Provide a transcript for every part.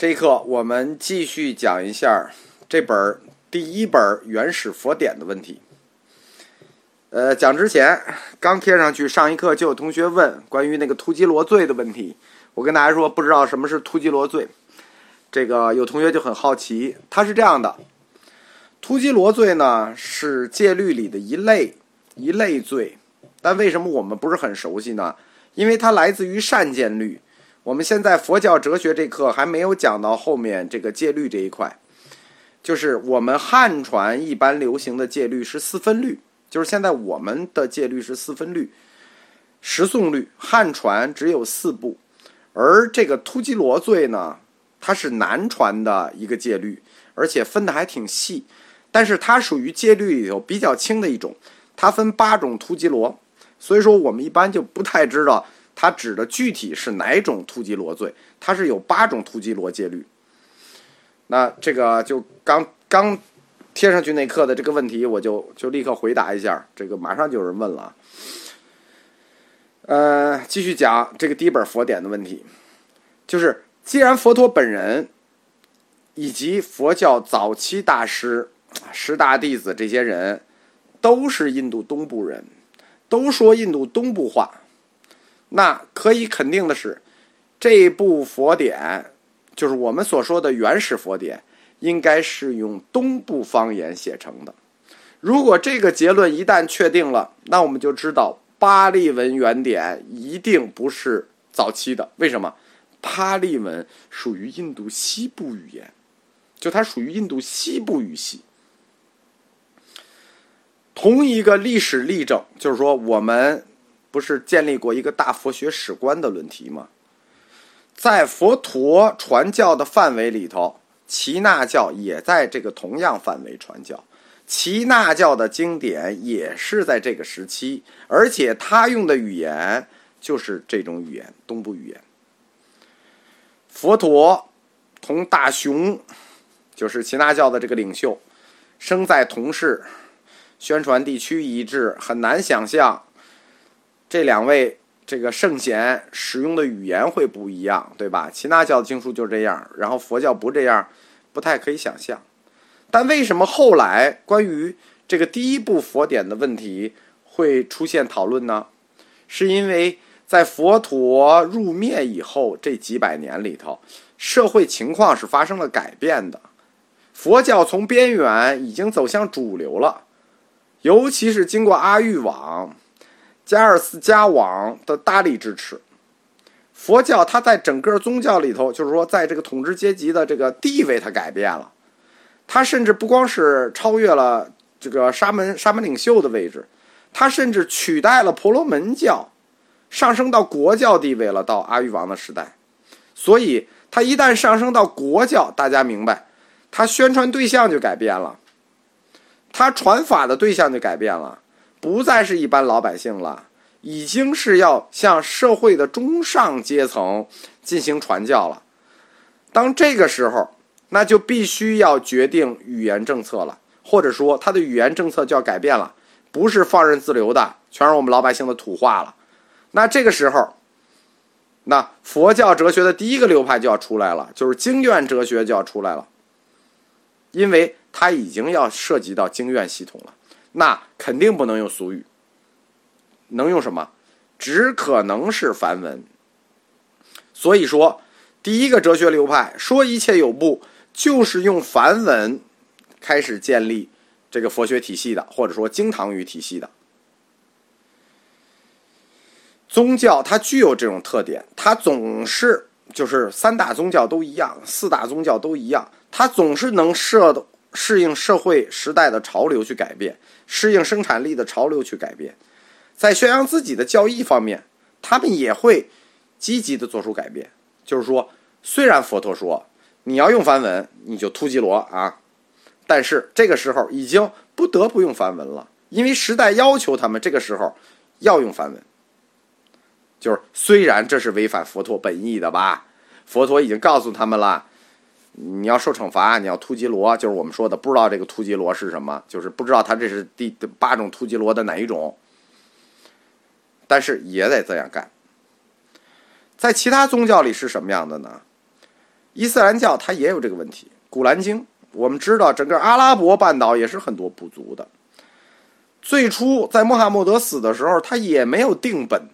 这一课我们继续讲一下这本第一本原始佛典的问题。呃，讲之前刚贴上去，上一课就有同学问关于那个突击罗罪的问题。我跟大家说，不知道什么是突击罗罪。这个有同学就很好奇，它是这样的：突击罗罪呢是戒律里的一类一类罪，但为什么我们不是很熟悉呢？因为它来自于善见律。我们现在佛教哲学这课还没有讲到后面这个戒律这一块，就是我们汉传一般流行的戒律是四分律，就是现在我们的戒律是四分律，十诵律，汉传只有四部，而这个突击罗罪呢，它是南传的一个戒律，而且分的还挺细，但是它属于戒律里头比较轻的一种，它分八种突击罗，所以说我们一般就不太知道。它指的具体是哪种突击罗罪？它是有八种突击罗戒律。那这个就刚刚贴上去那课的这个问题，我就就立刻回答一下。这个马上就有人问了。呃，继续讲这个第一本佛典的问题，就是既然佛陀本人以及佛教早期大师十大弟子这些人都是印度东部人，都说印度东部话。那可以肯定的是，这部佛典就是我们所说的原始佛典，应该是用东部方言写成的。如果这个结论一旦确定了，那我们就知道巴利文原典一定不是早期的。为什么？巴利文属于印度西部语言，就它属于印度西部语系。同一个历史例证，就是说我们。不是建立过一个大佛学史观的论题吗？在佛陀传教的范围里头，耆那教也在这个同样范围传教。耆那教的经典也是在这个时期，而且他用的语言就是这种语言——东部语言。佛陀同大雄，就是耆那教的这个领袖，生在同世，宣传地区一致，很难想象。这两位这个圣贤使用的语言会不一样，对吧？耆那教的经书就这样，然后佛教不这样，不太可以想象。但为什么后来关于这个第一部佛典的问题会出现讨论呢？是因为在佛陀入灭以后这几百年里头，社会情况是发生了改变的，佛教从边缘已经走向主流了，尤其是经过阿育王。加尔斯加王的大力支持，佛教它在整个宗教里头，就是说，在这个统治阶级的这个地位，它改变了。它甚至不光是超越了这个沙门沙门领袖的位置，它甚至取代了婆罗门教，上升到国教地位了。到阿育王的时代，所以它一旦上升到国教，大家明白，它宣传对象就改变了，它传法的对象就改变了。不再是一般老百姓了，已经是要向社会的中上阶层进行传教了。当这个时候，那就必须要决定语言政策了，或者说他的语言政策就要改变了，不是放任自流的，全是我们老百姓的土话了。那这个时候，那佛教哲学的第一个流派就要出来了，就是经院哲学就要出来了，因为它已经要涉及到经院系统了。那肯定不能用俗语，能用什么？只可能是梵文。所以说，第一个哲学流派说一切有部，就是用梵文开始建立这个佛学体系的，或者说经堂语体系的。宗教它具有这种特点，它总是就是三大宗教都一样，四大宗教都一样，它总是能设的。适应社会时代的潮流去改变，适应生产力的潮流去改变，在宣扬自己的教义方面，他们也会积极的做出改变。就是说，虽然佛陀说你要用梵文，你就突击罗啊，但是这个时候已经不得不用梵文了，因为时代要求他们这个时候要用梵文。就是虽然这是违反佛陀本意的吧，佛陀已经告诉他们了。你要受惩罚，你要突击罗，就是我们说的不知道这个突击罗是什么，就是不知道他这是第八种突击罗的哪一种，但是也得这样干。在其他宗教里是什么样的呢？伊斯兰教它也有这个问题，《古兰经》我们知道，整个阿拉伯半岛也是很多不足的。最初在穆罕默德死的时候，他也没有定本，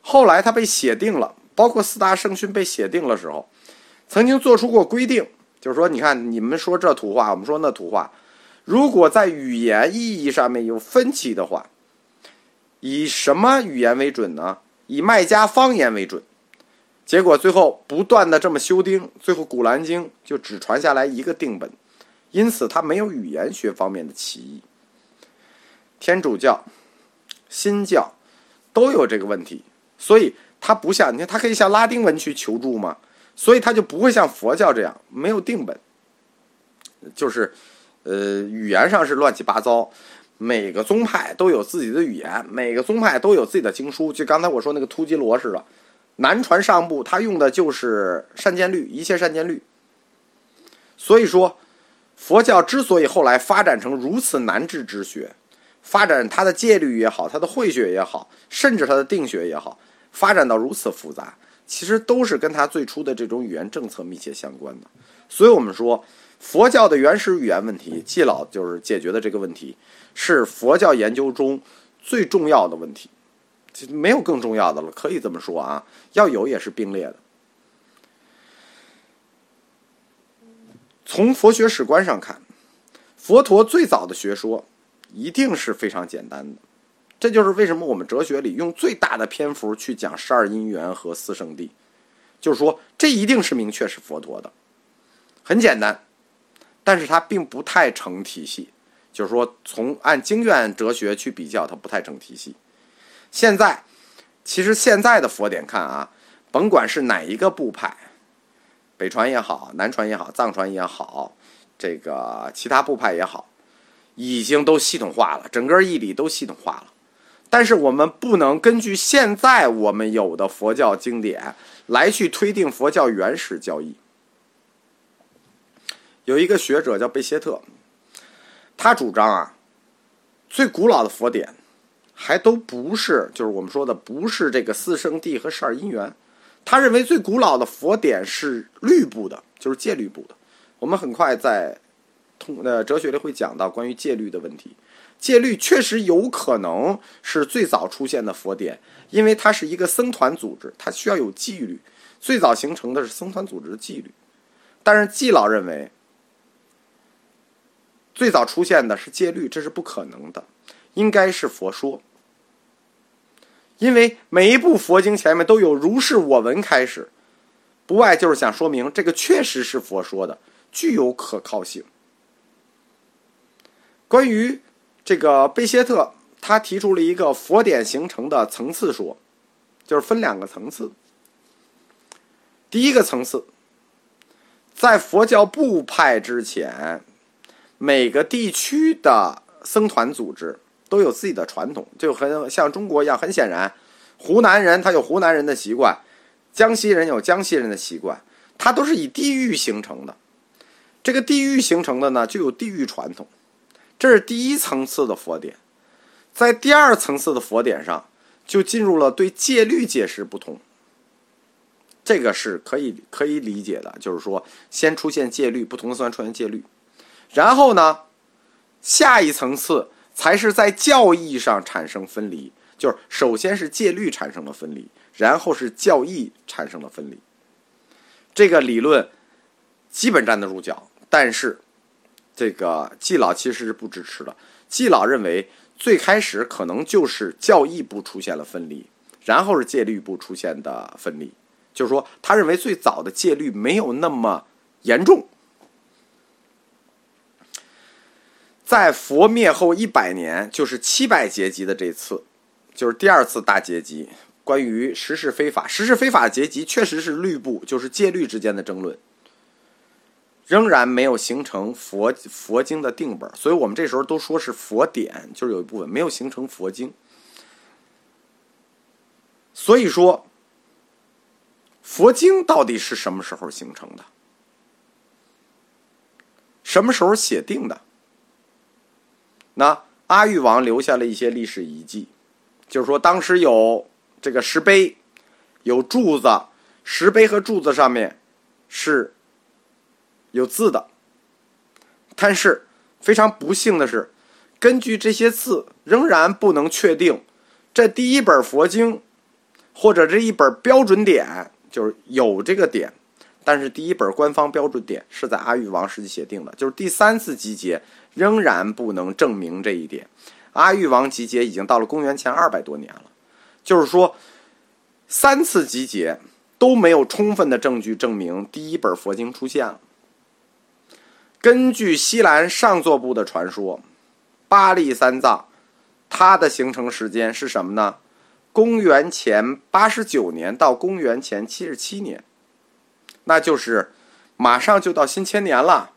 后来他被写定了，包括四大圣训被写定了时候，曾经做出过规定，就是说，你看你们说这土话，我们说那土话，如果在语言意义上面有分歧的话，以什么语言为准呢？以麦家方言为准。结果最后不断的这么修订，最后《古兰经》就只传下来一个定本，因此它没有语言学方面的歧义。天主教、新教都有这个问题，所以它不像你看，它可以向拉丁文去求助吗，所以它就不会像佛教这样没有定本，就是呃语言上是乱七八糟，每个宗派都有自己的语言，每个宗派都有自己的经书，就刚才我说那个突击罗似的，南传上部他用的就是善见律，一切善见律，所以说佛教之所以后来发展成如此难治之学。发展它的戒律也好，它的慧学也好，甚至它的定学也好，发展到如此复杂，其实都是跟他最初的这种语言政策密切相关的。所以，我们说佛教的原始语言问题，季老就是解决的这个问题，是佛教研究中最重要的问题，没有更重要的了。可以这么说啊，要有也是并列的。从佛学史观上看，佛陀最早的学说。一定是非常简单的，这就是为什么我们哲学里用最大的篇幅去讲十二因缘和四圣谛，就是说这一定是明确是佛陀的，很简单，但是它并不太成体系，就是说从按经院哲学去比较，它不太成体系。现在其实现在的佛典看啊，甭管是哪一个部派，北传也好，南传也好，藏传也好，这个其他部派也好。已经都系统化了，整个义理都系统化了，但是我们不能根据现在我们有的佛教经典来去推定佛教原始教义。有一个学者叫贝谢特，他主张啊，最古老的佛典还都不是，就是我们说的不是这个四圣谛和十二因缘，他认为最古老的佛典是律部的，就是戒律部的。我们很快在通。呃，哲学里会讲到关于戒律的问题。戒律确实有可能是最早出现的佛典，因为它是一个僧团组织，它需要有纪律。最早形成的是僧团组织的纪律。但是季老认为，最早出现的是戒律，这是不可能的，应该是佛说。因为每一部佛经前面都有“如是我闻”开始，不外就是想说明这个确实是佛说的，具有可靠性。关于这个贝谢特，他提出了一个佛典形成的层次说，就是分两个层次。第一个层次，在佛教部派之前，每个地区的僧团组织都有自己的传统，就很像中国一样。很显然，湖南人他有湖南人的习惯，江西人有江西人的习惯，它都是以地域形成的。这个地域形成的呢，就有地域传统。这是第一层次的佛典，在第二层次的佛典上，就进入了对戒律解释不同。这个是可以可以理解的，就是说，先出现戒律，不同的僧出现戒律，然后呢，下一层次才是在教义上产生分离，就是首先是戒律产生了分离，然后是教义产生了分离。这个理论基本站得住脚，但是。这个季老其实是不支持的。季老认为，最开始可能就是教义部出现了分离，然后是戒律部出现的分离。就是说，他认为最早的戒律没有那么严重。在佛灭后一百年，就是七百劫集的这次，就是第二次大劫集，关于实事非法、实事非法劫集，确实是律部，就是戒律之间的争论。仍然没有形成佛佛经的定本，所以我们这时候都说是佛典，就是有一部分没有形成佛经。所以说，佛经到底是什么时候形成的？什么时候写定的？那阿育王留下了一些历史遗迹，就是说当时有这个石碑，有柱子，石碑和柱子上面。是有字的，但是非常不幸的是，根据这些字，仍然不能确定这第一本佛经或者这一本标准点就是有这个点。但是第一本官方标准点是在阿育王时期写定的，就是第三次集结仍然不能证明这一点。阿育王集结已经到了公元前二百多年了，就是说三次集结都没有充分的证据证明第一本佛经出现了。根据西兰上座部的传说，巴利三藏它的形成时间是什么呢？公元前八十九年到公元前七十七年。那就是马上就到新千年了，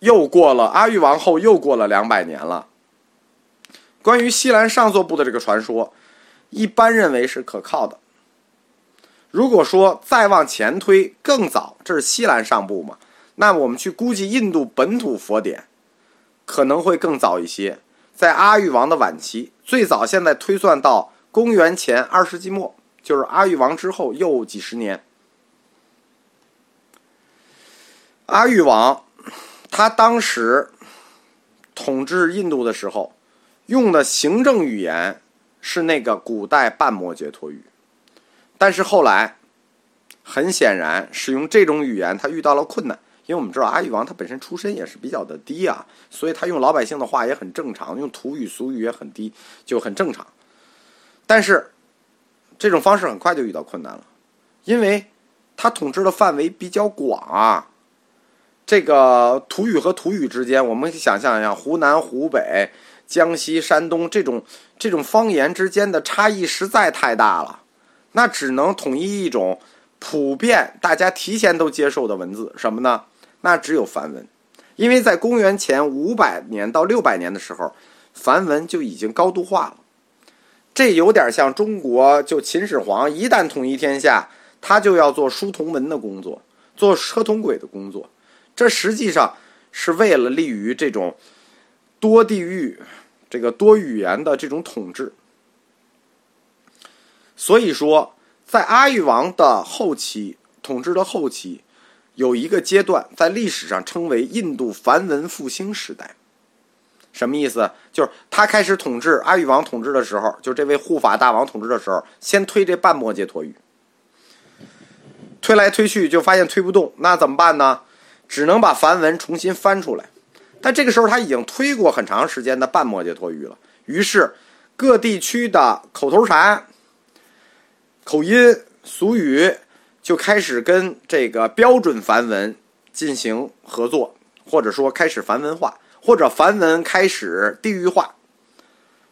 又过了阿育王后又过了两百年了。关于西兰上座部的这个传说，一般认为是可靠的。如果说再往前推更早，这是西兰上部嘛？那我们去估计印度本土佛典可能会更早一些，在阿育王的晚期，最早现在推算到公元前二世纪末，就是阿育王之后又几十年。阿育王，他当时统治印度的时候，用的行政语言是那个古代半摩羯陀语，但是后来，很显然使用这种语言他遇到了困难，因为我们知道阿育王他本身出身也是比较的低啊，所以他用老百姓的话也很正常，用土语俗语也很低，就很正常。但是这种方式很快就遇到困难了，因为他统治的范围比较广啊。这个土语和土语之间，我们想象一下，湖南、湖北、江西、山东这种这种方言之间的差异实在太大了，那只能统一一种普遍大家提前都接受的文字，什么呢？那只有梵文，因为在公元前五百年到六百年的时候，梵文就已经高度化了。这有点像中国，就秦始皇一旦统一天下，他就要做书同文的工作，做车同轨的工作。这实际上是为了利于这种多地域、这个多语言的这种统治。所以说，在阿育王的后期统治的后期，有一个阶段在历史上称为印度梵文复兴时代。什么意思？就是他开始统治阿育王统治的时候，就这位护法大王统治的时候，先推这半摩羯陀语，推来推去就发现推不动，那怎么办呢？只能把梵文重新翻出来，但这个时候他已经推过很长时间的半摩羯陀语了。于是，各地区的口头禅、口音、俗语就开始跟这个标准梵文进行合作，或者说开始梵文化，或者梵文开始地域化，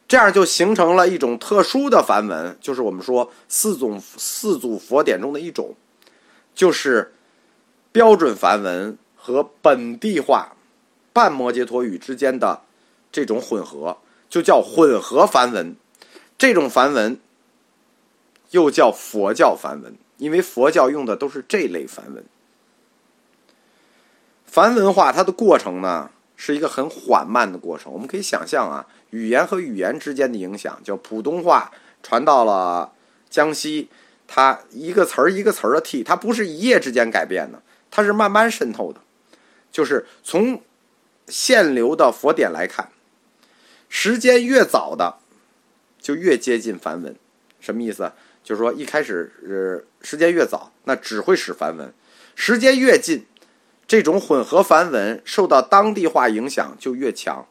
这样就形成了一种特殊的梵文，就是我们说四种四组佛典中的一种，就是标准梵文。和本地化半摩羯陀语之间的这种混合，就叫混合梵文。这种梵文又叫佛教梵文，因为佛教用的都是这类梵文。梵文化它的过程呢，是一个很缓慢的过程。我们可以想象啊，语言和语言之间的影响，叫普通话传到了江西，它一个词儿一个词儿的替，它不是一夜之间改变的，它是慢慢渗透的。就是从现流的佛典来看，时间越早的就越接近梵文，什么意思？就是说一开始呃时间越早，那只会使梵文；时间越近，这种混合梵文受到当地化影响就越强。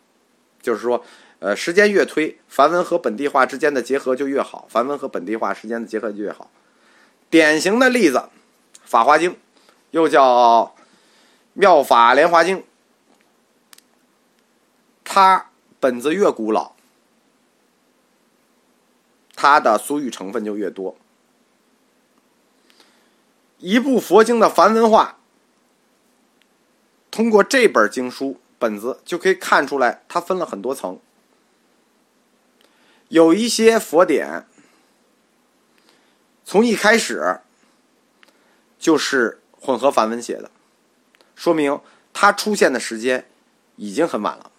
就是说，呃，时间越推，梵文和本地化之间的结合就越好，梵文和本地化之间的结合就越好。典型的例子，《法华经》，又叫。妙法莲华经，它本子越古老，它的俗语成分就越多。一部佛经的梵文化，通过这本经书本子就可以看出来，它分了很多层。有一些佛典，从一开始就是混合梵文写的。说明它出现的时间已经很晚了。